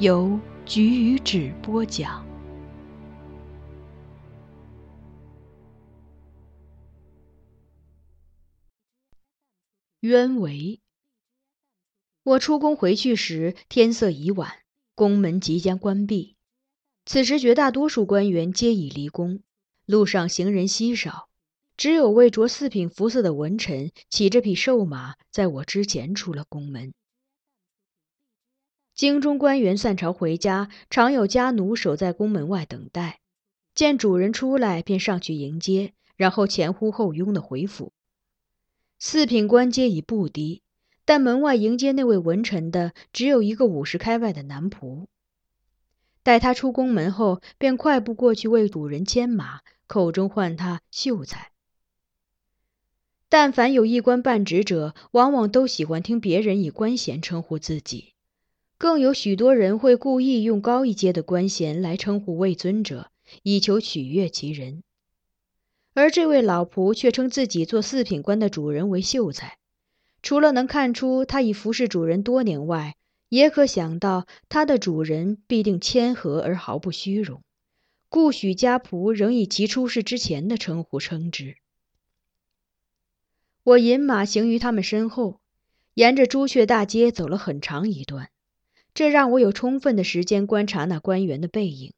由菊与纸播讲。鸢围。我出宫回去时，天色已晚，宫门即将关闭。此时，绝大多数官员皆已离宫，路上行人稀少，只有位着四品服色的文臣骑着匹瘦马，在我之前出了宫门。京中官员散朝回家，常有家奴守在宫门外等待，见主人出来便上去迎接，然后前呼后拥的回府。四品官阶已不低，但门外迎接那位文臣的只有一个五十开外的男仆。待他出宫门后，便快步过去为主人牵马，口中唤他秀才。但凡有一官半职者，往往都喜欢听别人以官衔称呼自己。更有许多人会故意用高一阶的官衔来称呼位尊者，以求取悦其人。而这位老仆却称自己做四品官的主人为秀才，除了能看出他已服侍主人多年外，也可想到他的主人必定谦和而毫不虚荣，故许家仆仍以其出世之前的称呼称之。我引马行于他们身后，沿着朱雀大街走了很长一段。这让我有充分的时间观察那官员的背影。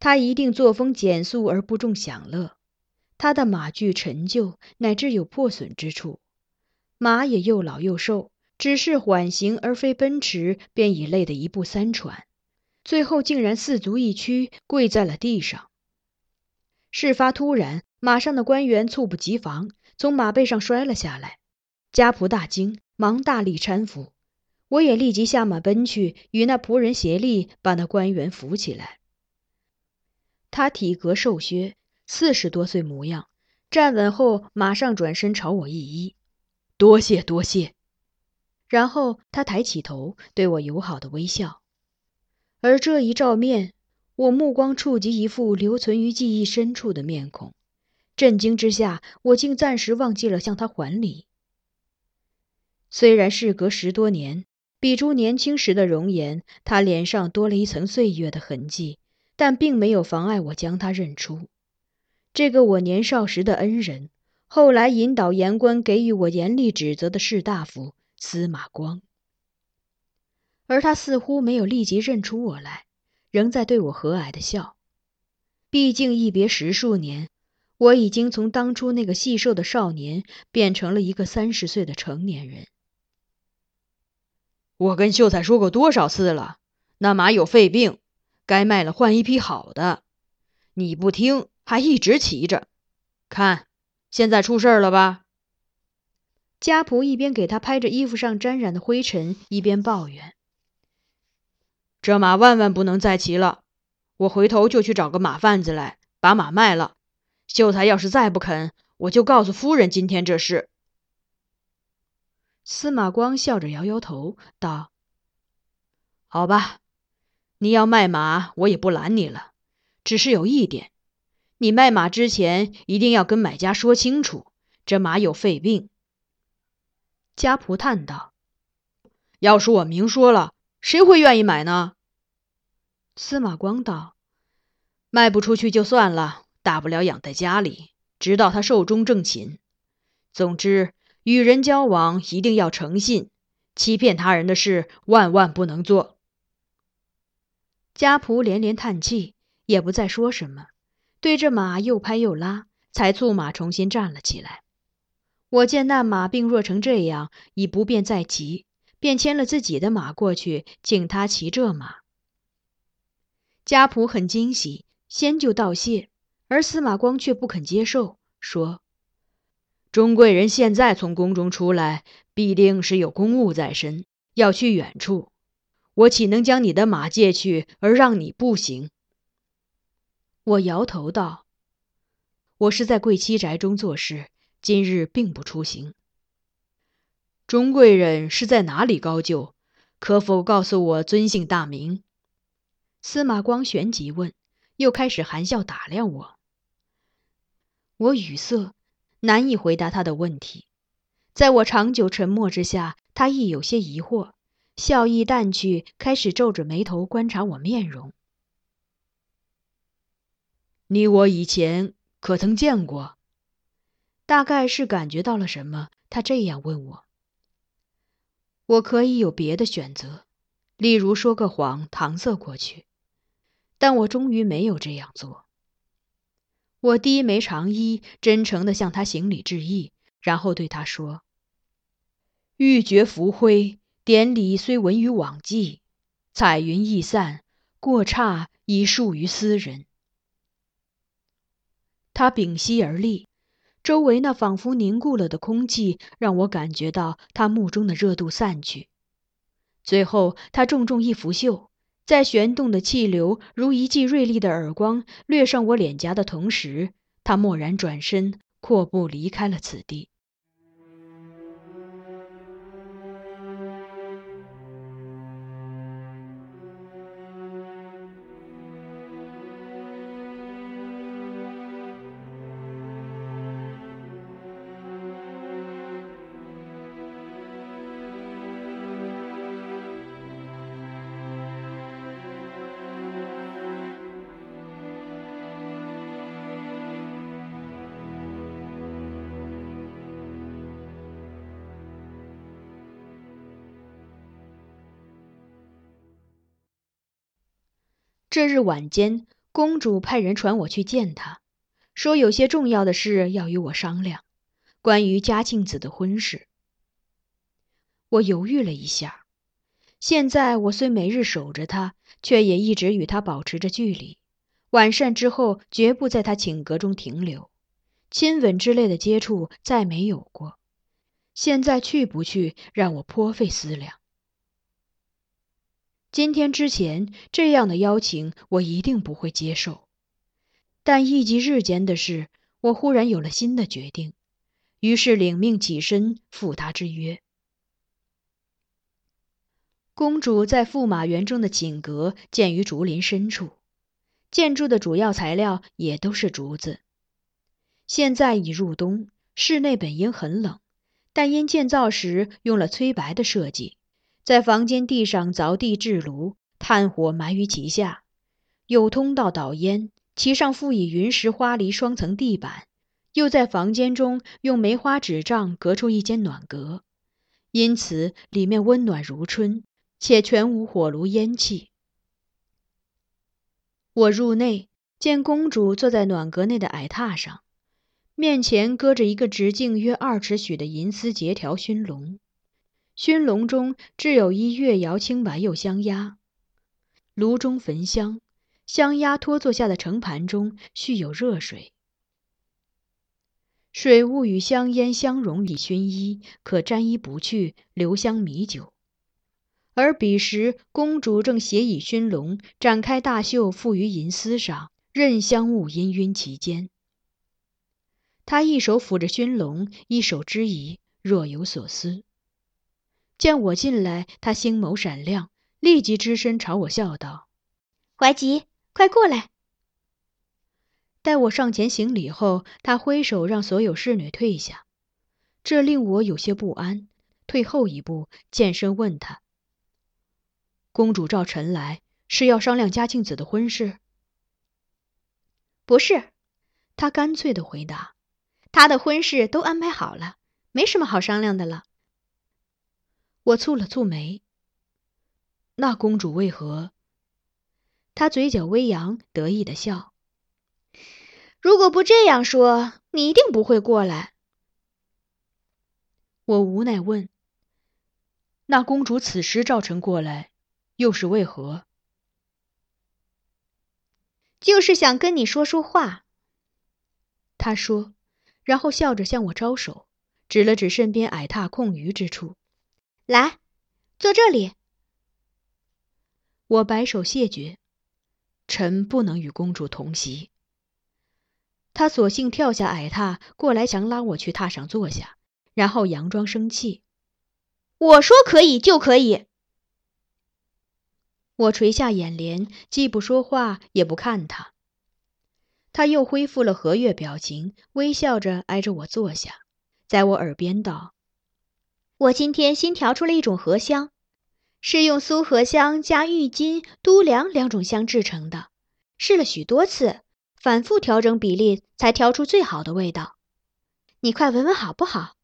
他一定作风简素而不重享乐，他的马具陈旧，乃至有破损之处，马也又老又瘦，只是缓行而非奔驰，便已累得一步三喘，最后竟然四足一屈，跪在了地上。事发突然，马上的官员猝不及防，从马背上摔了下来，家仆大惊，忙大力搀扶。我也立即下马奔去，与那仆人协力把那官员扶起来。他体格瘦削，四十多岁模样，站稳后马上转身朝我一揖：“多谢多谢。”然后他抬起头，对我友好的微笑。而这一照面，我目光触及一副留存于记忆深处的面孔，震惊之下，我竟暂时忘记了向他还礼。虽然事隔十多年。比诸年轻时的容颜，他脸上多了一层岁月的痕迹，但并没有妨碍我将他认出。这个我年少时的恩人，后来引导言官给予我严厉指责的士大夫司马光。而他似乎没有立即认出我来，仍在对我和蔼的笑。毕竟一别十数年，我已经从当初那个细瘦的少年，变成了一个三十岁的成年人。我跟秀才说过多少次了，那马有肺病，该卖了换一匹好的。你不听，还一直骑着，看，现在出事了吧？”家仆一边给他拍着衣服上沾染的灰尘，一边抱怨：“这马万万不能再骑了！我回头就去找个马贩子来，把马卖了。秀才要是再不肯，我就告诉夫人今天这事。”司马光笑着摇摇头，道：“好吧，你要卖马，我也不拦你了。只是有一点，你卖马之前一定要跟买家说清楚，这马有肺病。”家仆叹道：“要是我明说了，谁会愿意买呢？”司马光道：“卖不出去就算了，大不了养在家里，直到他寿终正寝。总之，与人交往一定要诚信，欺骗他人的事万万不能做。”家仆连连叹气，也不再说什么，对着马又拍又拉，才促马重新站了起来。我见那马病弱成这样，已不便再骑，便牵了自己的马过去，请他骑这马。家仆很惊喜，先就道谢，而司马光却不肯接受，说：“钟贵人现在从宫中出来，必定是有公务在身，要去远处，我岂能将你的马借去，而让你步行？”我摇头道：“我是在贵妻宅中做事。”今日并不出行。钟贵人是在哪里高就？可否告诉我尊姓大名？司马光旋即问，又开始含笑打量我。我语塞，难以回答他的问题。在我长久沉默之下，他亦有些疑惑，笑意淡去，开始皱着眉头观察我面容。你我以前可曾见过？大概是感觉到了什么，他这样问我。我可以有别的选择，例如说个谎搪塞过去，但我终于没有这样做。我低眉长揖，真诚地向他行礼致意，然后对他说：“玉珏浮灰，典礼虽闻于往迹，彩云易散，过刹已属于斯人。”他屏息而立。周围那仿佛凝固了的空气，让我感觉到他目中的热度散去。最后，他重重一拂袖，在旋动的气流如一记锐利的耳光掠上我脸颊的同时，他蓦然转身，阔步离开了此地。这日晚间，公主派人传我去见他，说有些重要的事要与我商量，关于嘉庆子的婚事。我犹豫了一下，现在我虽每日守着他，却也一直与他保持着距离。晚膳之后，绝不在他寝阁中停留，亲吻之类的接触再没有过。现在去不去，让我颇费思量。今天之前这样的邀请，我一定不会接受。但一及日间的事，我忽然有了新的决定，于是领命起身赴他之约。公主在驸马园中的寝阁建于竹林深处，建筑的主要材料也都是竹子。现在已入冬，室内本应很冷，但因建造时用了催白的设计。在房间地上凿地制炉，炭火埋于其下，有通道导烟，其上附以云石花梨双层地板，又在房间中用梅花纸帐隔出一间暖阁，因此里面温暖如春，且全无火炉烟气。我入内见公主坐在暖阁内的矮榻上，面前搁着一个直径约二尺许的银丝结条熏笼。熏笼中置有一月窑，青白釉香鸭。炉中焚香，香鸭托座下的盛盘中蓄有热水，水雾与香烟相融以熏衣，可沾衣不去，留香弥久。而彼时，公主正斜倚熏笼，展开大袖覆于银丝上，任香雾氤氲其间。她一手抚着熏笼，一手支移，若有所思。见我进来，他星眸闪亮，立即只身朝我笑道：“怀吉，快过来。”待我上前行礼后，他挥手让所有侍女退下，这令我有些不安，退后一步，健身问他：“公主召臣来，是要商量嘉庆子的婚事？”“不是。”他干脆的回答，“他的婚事都安排好了，没什么好商量的了。”我蹙了蹙眉。那公主为何？她嘴角微扬，得意的笑。如果不这样说，你一定不会过来。我无奈问：“那公主此时召臣过来，又是为何？”就是想跟你说说话。他说，然后笑着向我招手，指了指身边矮榻空余之处。来，坐这里。我摆手谢绝，臣不能与公主同席。他索性跳下矮榻，过来想拉我去榻上坐下，然后佯装生气。我说可以就可以。我垂下眼帘，既不说话，也不看他。他又恢复了和悦表情，微笑着挨着我坐下，在我耳边道。我今天新调出了一种荷香，是用苏合香加郁金、都梁两种香制成的。试了许多次，反复调整比例，才调出最好的味道。你快闻闻好不好？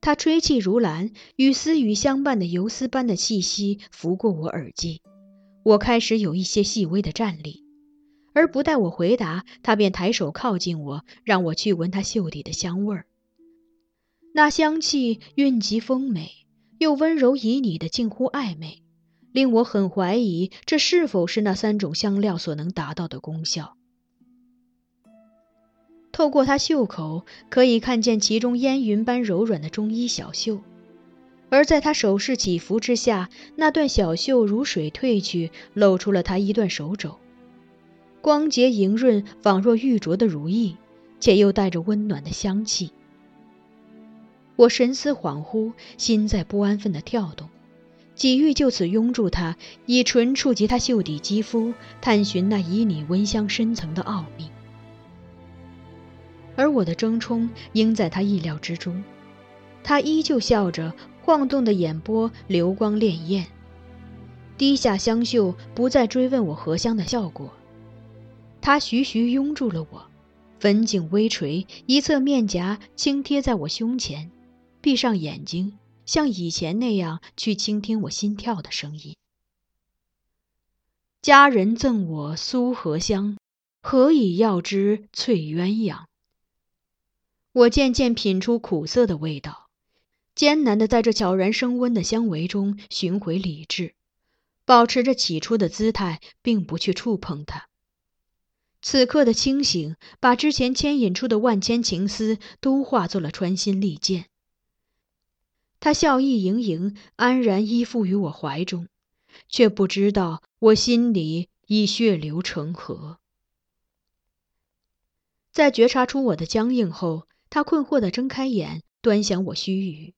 他吹气如兰，与丝雨相伴的游丝般的气息拂过我耳际，我开始有一些细微的颤栗。而不待我回答，他便抬手靠近我，让我去闻他袖底的香味儿。那香气韵极丰美，又温柔旖旎的近乎暧昧，令我很怀疑这是否是那三种香料所能达到的功效。透过他袖口，可以看见其中烟云般柔软的中衣小袖，而在他手势起伏之下，那段小袖如水褪去，露出了他一段手肘，光洁莹润，仿若玉镯的如意，且又带着温暖的香气。我神思恍惚，心在不安分地跳动，几欲就此拥住他，以唇触及他袖底肌肤，探寻那旖旎温香深层的奥秘。而我的争冲应在他意料之中，他依旧笑着，晃动的眼波流光潋滟，低下香袖，不再追问我荷香的效果。他徐徐拥住了我，粉颈微垂，一侧面颊轻贴在我胸前。闭上眼睛，像以前那样去倾听我心跳的声音。佳人赠我苏合香，何以药之翠鸳鸯？我渐渐品出苦涩的味道，艰难的在这悄然升温的香味中寻回理智，保持着起初的姿态，并不去触碰它。此刻的清醒，把之前牵引出的万千情思都化作了穿心利剑。他笑意盈盈，安然依附于我怀中，却不知道我心里已血流成河。在觉察出我的僵硬后，他困惑地睁开眼，端详我须臾，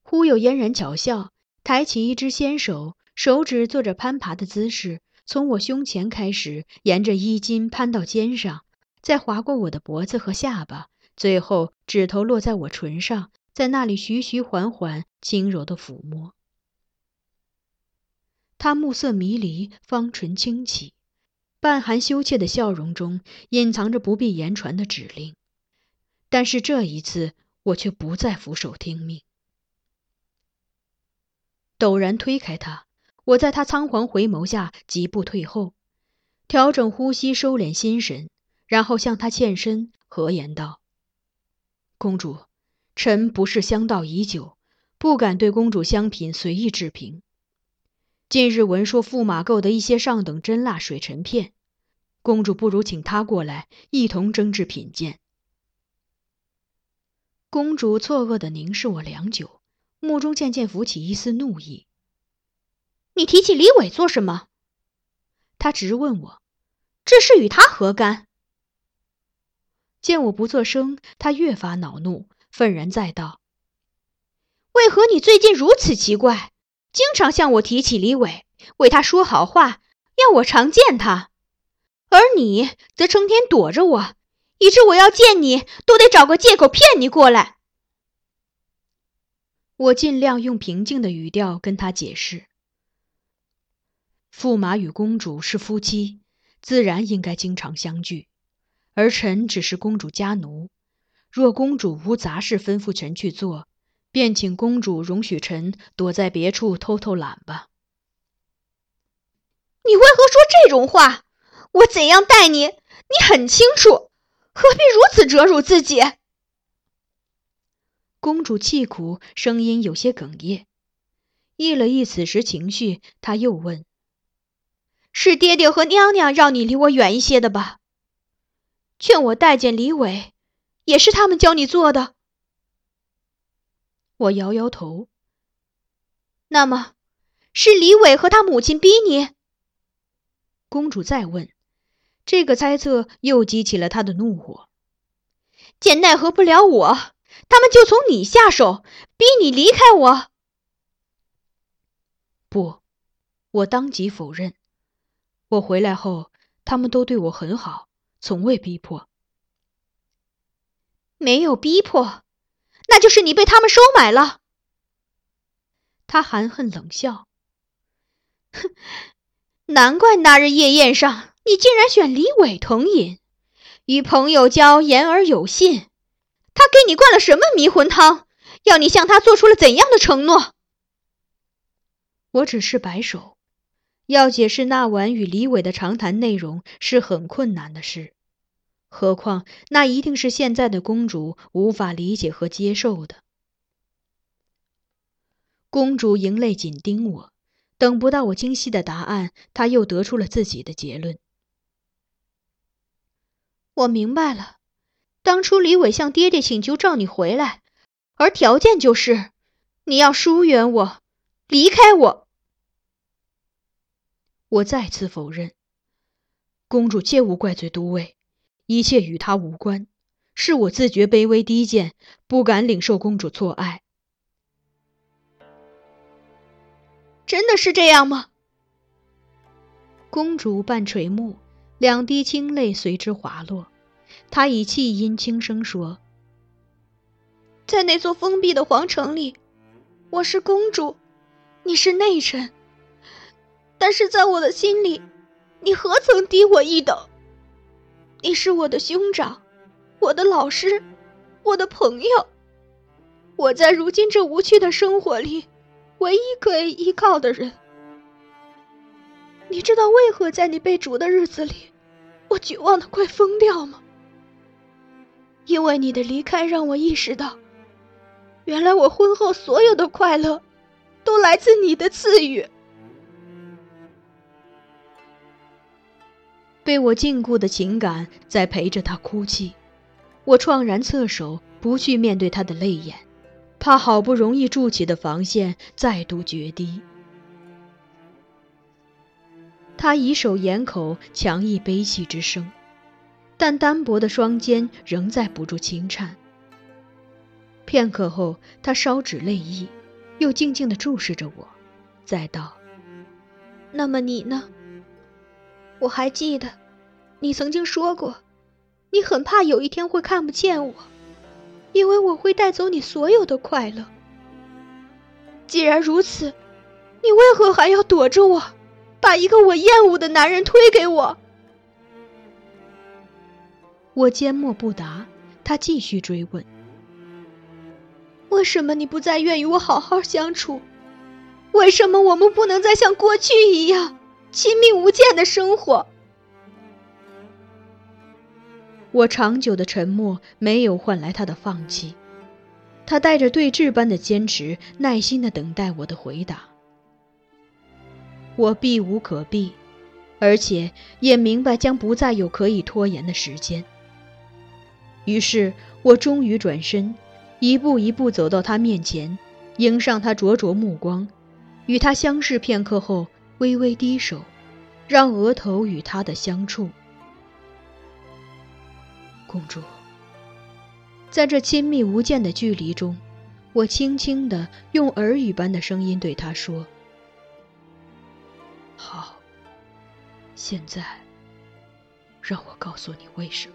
忽又嫣然巧笑，抬起一只纤手，手指做着攀爬的姿势，从我胸前开始，沿着衣襟攀到肩上，再划过我的脖子和下巴，最后指头落在我唇上。在那里徐徐缓缓、轻柔的抚摸，他目色迷离，方唇轻启，半含羞怯的笑容中隐藏着不必言传的指令。但是这一次，我却不再俯首听命。陡然推开他，我在他仓皇回眸下疾步退后，调整呼吸，收敛心神，然后向他欠身，和言道：“公主。”臣不是相道已久，不敢对公主香品随意置评。近日闻说驸马购得一些上等真蜡水沉片，公主不如请他过来一同蒸制品鉴。公主错愕地凝视我良久，目中渐渐浮起一丝怒意。你提起李伟做什么？她直问我，这事与他何干？见我不作声，她越发恼怒，愤然再道：“为何你最近如此奇怪？经常向我提起李伟，为他说好话，要我常见他，而你则成天躲着我，以致我要见你都得找个借口骗你过来。”我尽量用平静的语调跟他解释。驸马与公主是夫妻，自然应该经常相聚，而臣只是公主家奴。若公主无杂事吩咐臣去做，便请公主容许臣躲在别处偷偷懒吧。你为何说这种话？我怎样待你，你很清楚，何必如此折辱自己？公主气苦，声音有些哽咽。抑了抑此时情绪，她又问。是爹爹和娘娘让你离我远一些的吧？劝我待见李伟，也是他们教你做的。我摇摇头。那么，是李伟和他母亲逼你？公主再问，这个猜测又激起了他的怒火。见奈何不了我，他们就从你下手，逼你离开我。不，我当即否认。我回来后，他们都对我很好，从未逼迫。没有逼迫，那就是你被他们收买了。他含恨冷笑：“哼，难怪那日夜宴上，你竟然选李伟同饮，与朋友交言而有信。他给你灌了什么迷魂汤，要你向他做出了怎样的承诺？”我只是摆手。要解释那晚与李伟的长谈内容是很困难的事，何况那一定是现在的公主无法理解和接受的。公主盈泪紧盯我，等不到我精细的答案，她又得出了自己的结论。我明白了，当初李伟向爹爹请求召你回来，而条件就是你要疏远我，离开我。我再次否认，公主切勿怪罪都尉，一切与他无关，是我自觉卑微低贱，不敢领受公主错爱。真的是这样吗？公主半垂目，两滴清泪随之滑落，她以气音轻声说：“在那座封闭的皇城里，我是公主，你是内臣。”但是在我的心里，你何曾低我一等？你是我的兄长，我的老师，我的朋友。我在如今这无趣的生活里，唯一可以依靠的人。你知道为何在你被逐的日子里，我绝望的快疯掉吗？因为你的离开让我意识到，原来我婚后所有的快乐，都来自你的赐予。被我禁锢的情感在陪着他哭泣，我怆然侧首，不去面对他的泪眼，怕好不容易筑起的防线再度决堤。他以手掩口，强抑悲泣之声，但单薄的双肩仍在不住轻颤。片刻后，他稍止泪意，又静静地注视着我，再道：“那么你呢？我还记得。”你曾经说过，你很怕有一天会看不见我，因为我会带走你所有的快乐。既然如此，你为何还要躲着我，把一个我厌恶的男人推给我？我缄默不答，他继续追问：为什么你不再愿与我好好相处？为什么我们不能再像过去一样亲密无间的生活？我长久的沉默没有换来他的放弃，他带着对峙般的坚持，耐心的等待我的回答。我避无可避，而且也明白将不再有可以拖延的时间。于是我终于转身，一步一步走到他面前，迎上他灼灼目光，与他相视片刻后，微微低首，让额头与他的相触。公主，在这亲密无间的距离中，我轻轻的用耳语般的声音对他说：“好，现在，让我告诉你为什么。”